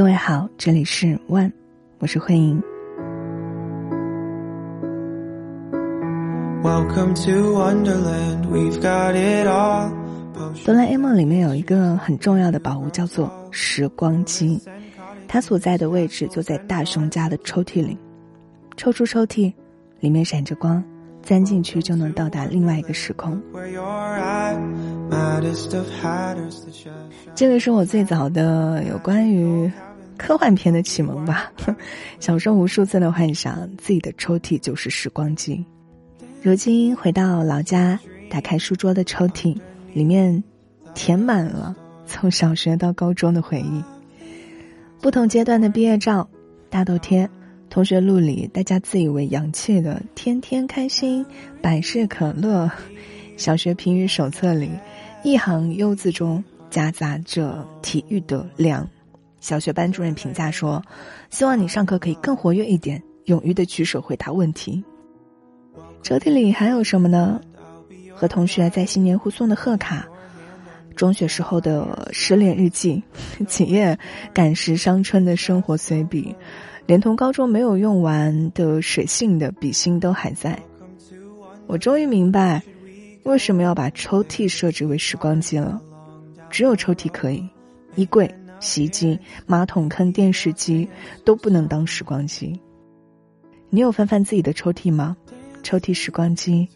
各位好，这里是 One，我是慧莹。哆啦 A 梦里面有一个很重要的宝物，叫做时光机。它所在的位置就在大雄家的抽屉里。抽出抽屉，里面闪着光，钻进去就能到达另外一个时空。这个是我最早的有关于科幻片的启蒙吧。小时候无数次的幻想，自己的抽屉就是时光机。如今回到老家，打开书桌的抽屉，里面填满了从小学到高中的回忆。不同阶段的毕业照、大头贴、同学录里大家自以为洋气的“天天开心”、百事可乐、小学评语手册里一行优字中夹杂着体育的量。小学班主任评价说：“希望你上课可以更活跃一点，勇于的举手回答问题。”抽屉里还有什么呢？和同学在新年互送的贺卡，中学时候的失恋日记，企业赶时伤春的生活随笔，连同高中没有用完的水性的笔芯都还在。我终于明白，为什么要把抽屉设置为时光机了。只有抽屉可以，衣柜、洗衣机、马桶坑、电视机都不能当时光机。你有翻翻自己的抽屉吗？抽屉时光机，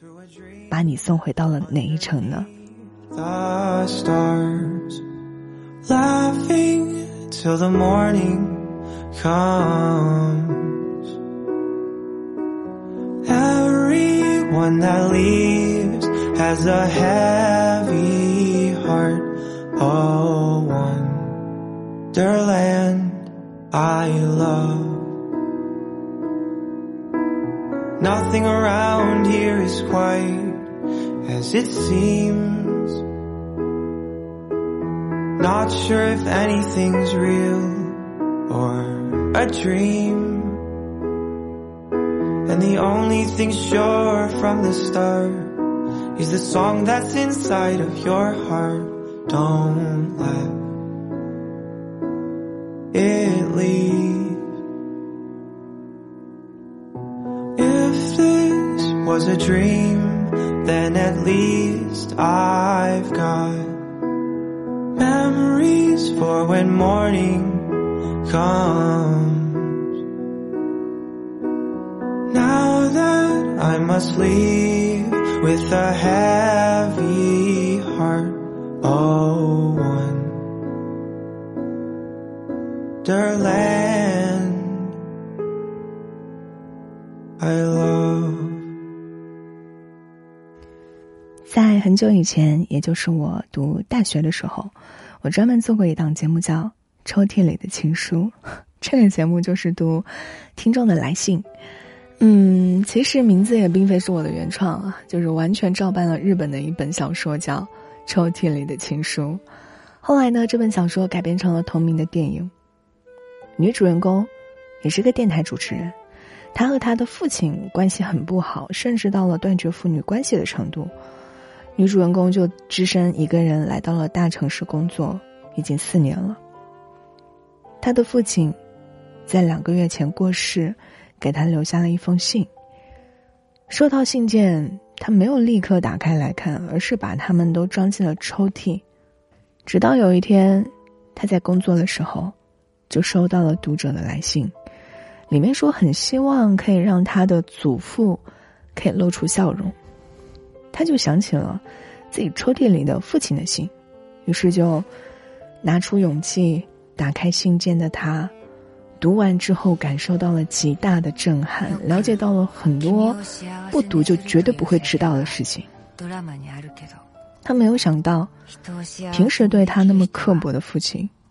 把你送回到了哪一程呢？The stars laughing till the morning comes. Everyone that leaves has a heavy heart. Oh, wonderland I love. Nothing around here is quite as it seems. Not sure if anything's real or a dream. And the only thing sure from the start is the song that's inside of your heart. Don't let it leave. If this was a dream, then at least I've got memories for when morning comes. Now that I must leave with a heavy heart, oh, wonderland I love. 在很久以前，也就是我读大学的时候，我专门做过一档节目叫《抽屉里的情书》。这个节目就是读听众的来信。嗯，其实名字也并非是我的原创啊，就是完全照搬了日本的一本小说，叫《抽屉里的情书》。后来呢，这本小说改编成了同名的电影。女主人公也是个电台主持人，她和她的父亲关系很不好，甚至到了断绝父女关系的程度。女主人公就只身一个人来到了大城市工作，已经四年了。她的父亲在两个月前过世，给她留下了一封信。收到信件，她没有立刻打开来看，而是把它们都装进了抽屉。直到有一天，她在工作的时候，就收到了读者的来信，里面说很希望可以让他的祖父可以露出笑容。他就想起了自己抽屉里的父亲的信，于是就拿出勇气打开信件的他，读完之后感受到了极大的震撼，了解到了很多不读就绝对不会知道的事情。他没有想到，平时对他那么刻薄的父亲，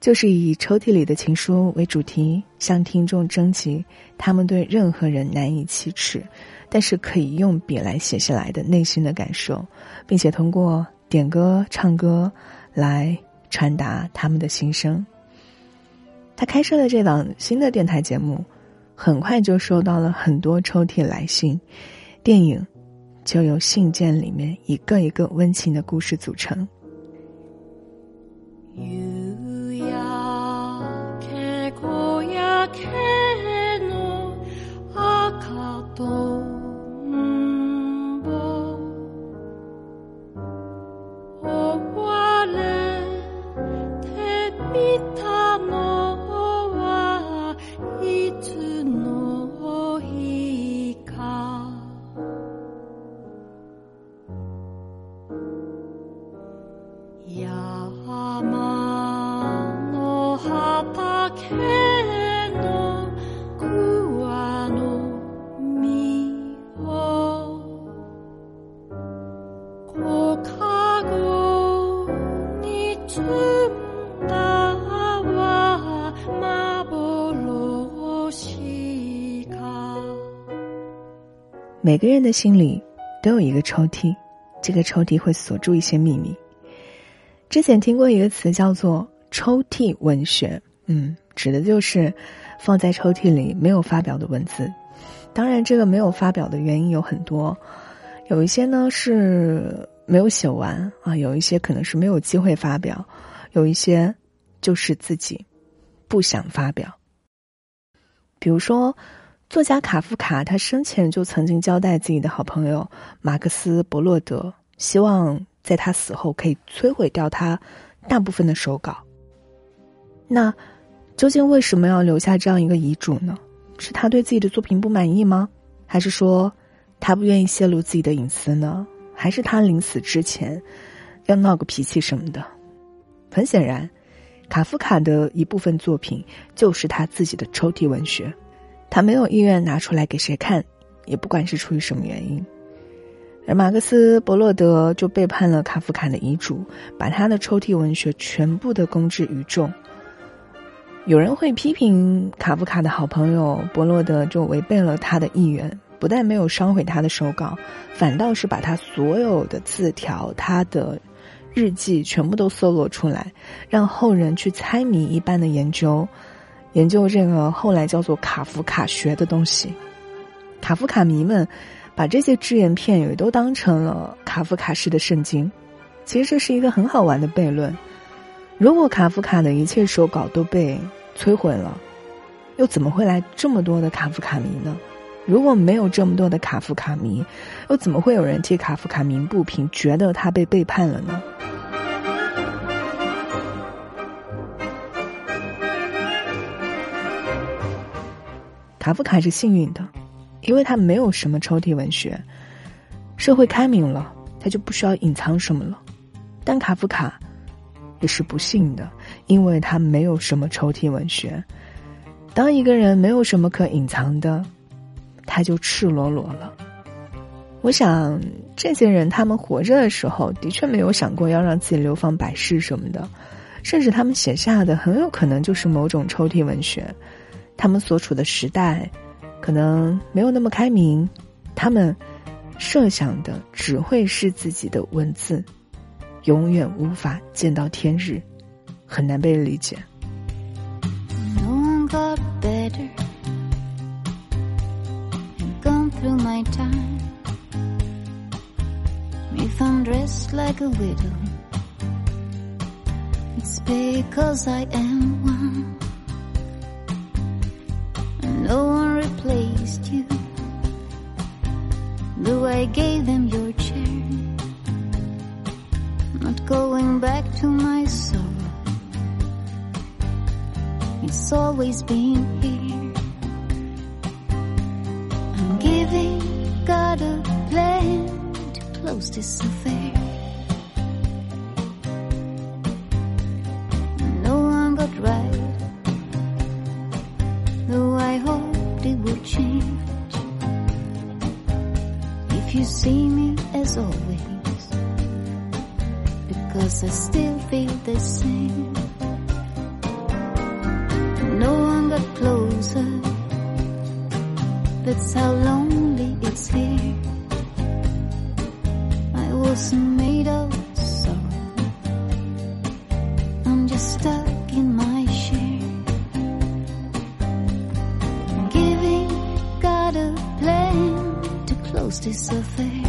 就是以抽屉里的情书为主题，向听众征集他们对任何人难以启齿，但是可以用笔来写下来的内心的感受，并且通过点歌、唱歌来传达他们的心声。他开设了这档新的电台节目，很快就收到了很多抽屉来信，电影就由信件里面一个一个温情的故事组成。夕焼け小焼けの赤とんぼ。追われてみた每个人的心里都有一个抽屉，这个抽屉会锁住一些秘密。之前听过一个词叫做“抽屉文学”，嗯，指的就是放在抽屉里没有发表的文字。当然，这个没有发表的原因有很多，有一些呢是没有写完啊，有一些可能是没有机会发表，有一些就是自己不想发表。比如说。作家卡夫卡，他生前就曾经交代自己的好朋友马克思·伯洛德，希望在他死后可以摧毁掉他大部分的手稿。那究竟为什么要留下这样一个遗嘱呢？是他对自己的作品不满意吗？还是说他不愿意泄露自己的隐私呢？还是他临死之前要闹个脾气什么的？很显然，卡夫卡的一部分作品就是他自己的抽屉文学。他没有意愿拿出来给谁看，也不管是出于什么原因，而马克思·伯洛德就背叛了卡夫卡的遗嘱，把他的抽屉文学全部的公之于众。有人会批评卡夫卡的好朋友伯洛德就违背了他的意愿，不但没有烧毁他的手稿，反倒是把他所有的字条、他的日记全部都搜罗出来，让后人去猜谜一般的研究。研究这个后来叫做卡夫卡学的东西，卡夫卡迷们把这些只言片语都当成了卡夫卡式的圣经。其实这是一个很好玩的悖论：如果卡夫卡的一切手稿都被摧毁了，又怎么会来这么多的卡夫卡迷呢？如果没有这么多的卡夫卡迷，又怎么会有人替卡夫卡鸣不平，觉得他被背叛了呢？卡夫卡是幸运的，因为他没有什么抽屉文学，社会开明了，他就不需要隐藏什么了。但卡夫卡也是不幸的，因为他没有什么抽屉文学。当一个人没有什么可隐藏的，他就赤裸裸了。我想，这些人他们活着的时候，的确没有想过要让自己流芳百世什么的，甚至他们写下的很有可能就是某种抽屉文学。他们所处的时代，可能没有那么开明，他们设想的只会是自己的文字，永远无法见到天日，很难被理解。I gave them your chair. Not going back to my sorrow. It's always been here. I'm giving God a plan to close this affair. Just stuck in my share. Giving a plan to close this affair.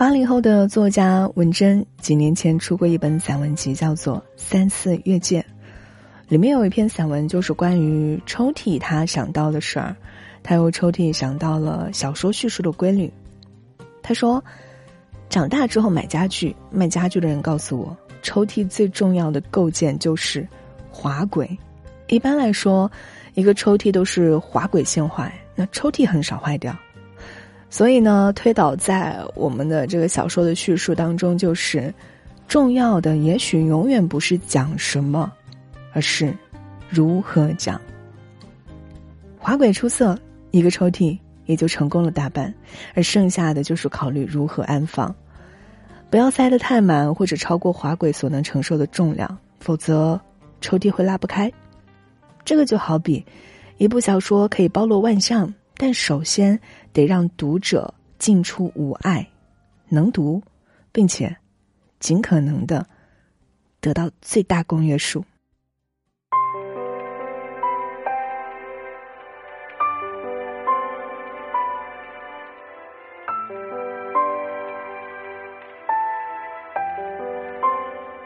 八零后的作家文珍几年前出过一本散文集，叫做《三次越界》，里面有一篇散文就是关于抽屉他想到的事儿，他由抽屉想到了小说叙述的规律。他说，长大之后买家具，卖家具的人告诉我，抽屉最重要的构件就是滑轨。一般来说，一个抽屉都是滑轨先坏，那抽屉很少坏掉。所以呢，推导在我们的这个小说的叙述当中，就是重要的也许永远不是讲什么，而是如何讲。滑轨出色，一个抽屉也就成功了大半，而剩下的就是考虑如何安放，不要塞得太满或者超过滑轨所能承受的重量，否则抽屉会拉不开。这个就好比一部小说可以包罗万象。但首先得让读者进出无碍，能读，并且尽可能的得到最大公约数。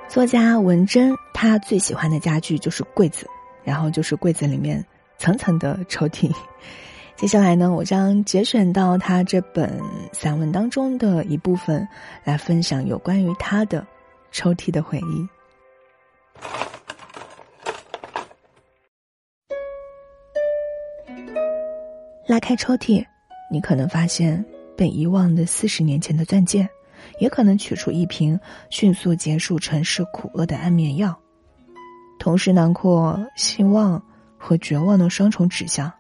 作家文珍，他最喜欢的家具就是柜子，然后就是柜子里面层层的抽屉。接下来呢，我将节选到他这本散文当中的一部分，来分享有关于他的抽屉的回忆。拉开抽屉，你可能发现被遗忘的四十年前的钻戒，也可能取出一瓶迅速结束城市苦厄的安眠药，同时囊括希望和绝望的双重指向。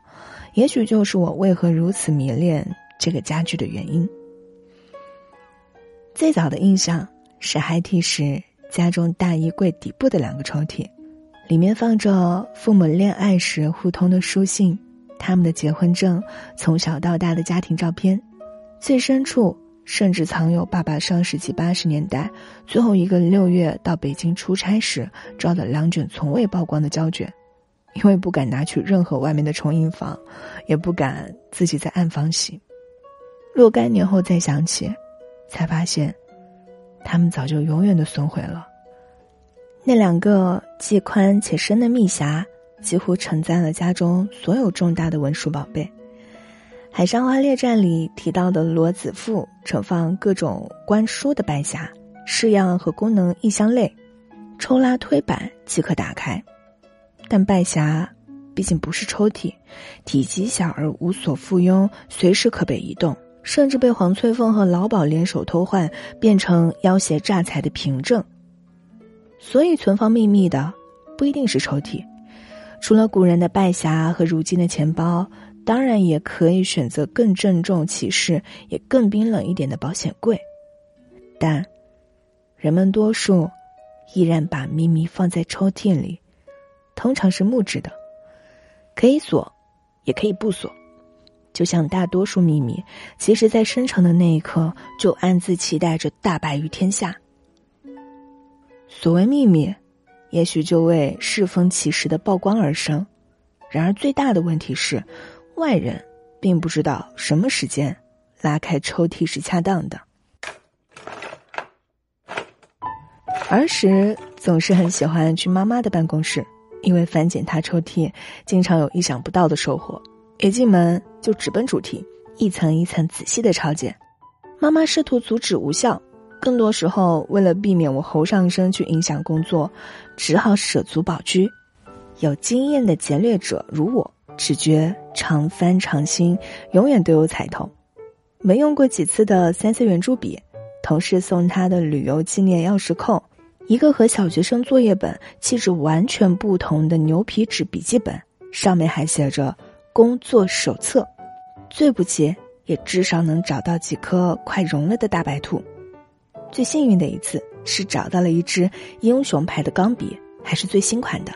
也许就是我为何如此迷恋这个家具的原因。最早的印象是孩提时家中大衣柜底部的两个抽屉，里面放着父母恋爱时互通的书信、他们的结婚证、从小到大的家庭照片，最深处甚至藏有爸爸上世纪八十年代最后一个六月到北京出差时照的两卷从未曝光的胶卷。因为不敢拿去任何外面的重印房，也不敢自己在暗房洗。若干年后再想起，才发现，他们早就永远的损毁了。那两个既宽且深的密匣，几乎承载了家中所有重大的文书宝贝。《海上花列传》里提到的罗子富盛放各种官书的白匣，式样和功能一相类，抽拉推板即可打开。但拜匣毕竟不是抽屉，体积小而无所附庸，随时可被移动，甚至被黄翠凤和老鸨联手偷换，变成要挟诈财的凭证。所以存放秘密的不一定是抽屉，除了古人的拜匣和如今的钱包，当然也可以选择更郑重其事也更冰冷一点的保险柜。但人们多数依然把秘密放在抽屉里。通常是木质的，可以锁，也可以不锁。就像大多数秘密，其实，在生成的那一刻就暗自期待着大白于天下。所谓秘密，也许就为适逢其时的曝光而生。然而，最大的问题是，外人并不知道什么时间拉开抽屉是恰当的。儿时总是很喜欢去妈妈的办公室。因为翻检他抽屉，经常有意想不到的收获。一进门就直奔主题，一层一层仔细的抄检。妈妈试图阻止无效，更多时候为了避免我喉上身去影响工作，只好舍卒保车。有经验的劫掠者如我，只觉常翻常新，永远都有彩头。没用过几次的三色圆珠笔，同事送他的旅游纪念钥匙扣，一个和小学生作业本气质完全不同的牛皮纸笔记本，上面还写着“工作手册”，最不济也至少能找到几颗快融了的大白兔。最幸运的一次是找到了一支英雄牌的钢笔，还是最新款的。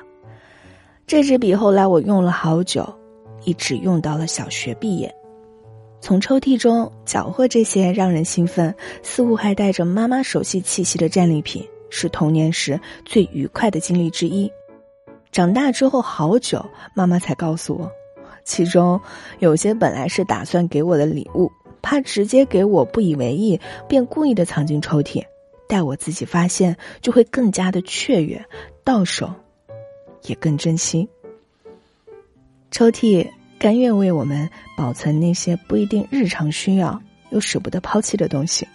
这支笔后来我用了好久，一直用到了小学毕业。从抽屉中缴获这些让人兴奋、似乎还带着妈妈熟悉气息的战利品，是童年时最愉快的经历之一。长大之后好久，妈妈才告诉我，其中有些本来是打算给我的礼物。怕直接给我不以为意，便故意的藏进抽屉，待我自己发现，就会更加的雀跃，到手也更珍惜。抽屉甘愿为我们保存那些不一定日常需要又舍不得抛弃的东西。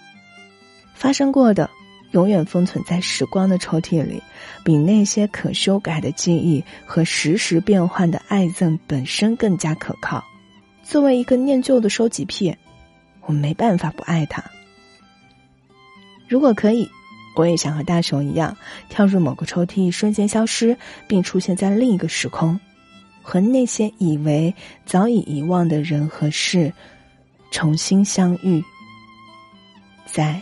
发生过的，永远封存在时光的抽屉里，比那些可修改的记忆和时时变换的爱憎本身更加可靠。作为一个念旧的收集癖。我没办法不爱他。如果可以，我也想和大雄一样，跳入某个抽屉，瞬间消失，并出现在另一个时空，和那些以为早已遗忘的人和事重新相遇，在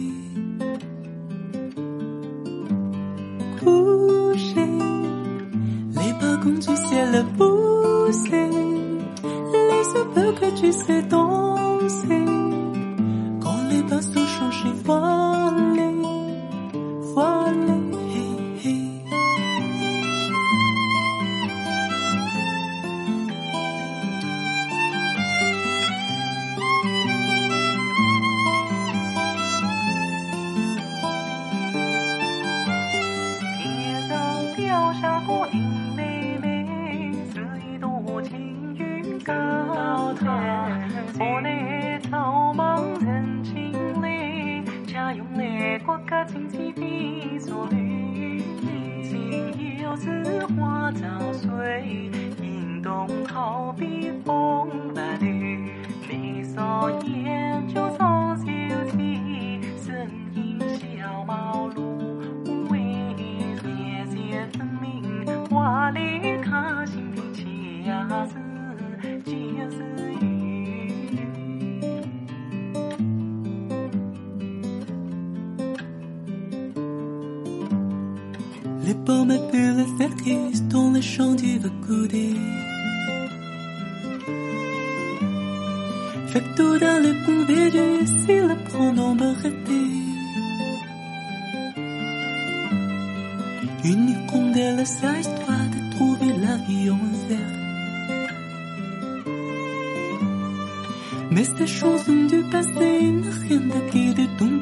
Look at you, sais danser. 个青旗低锁旅人，情犹似花照水，引动好比风。Pommes peuvent faire crise dans les champs du Vacoudé. Fait tout dans le pont védu, si le prend dans Une hirondelle, sa histoire de trouver la vie en verre. Mais ces chansons du passé n'ont rien d'acquis de ton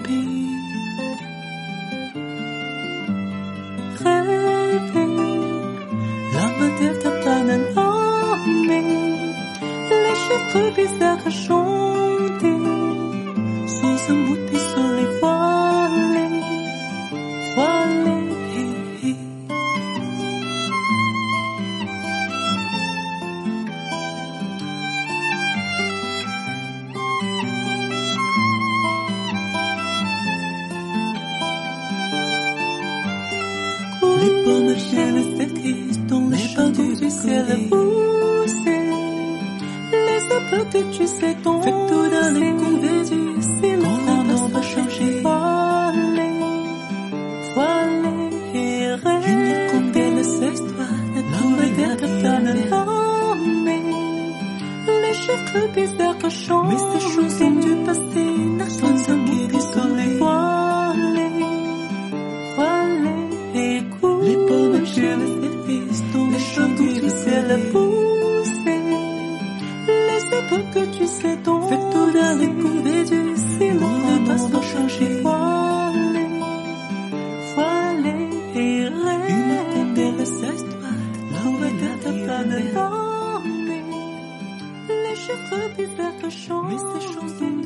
chants. Mais ces choses du passé, sont sanguines du soleil. Voilé, voilé, écoute. Les pommes que les fistons, les chants d'où tu sais la pousser. Les épaules que tu sais ton Fais tout la découverte du silence. Ne passe peu plus fleur que. Mais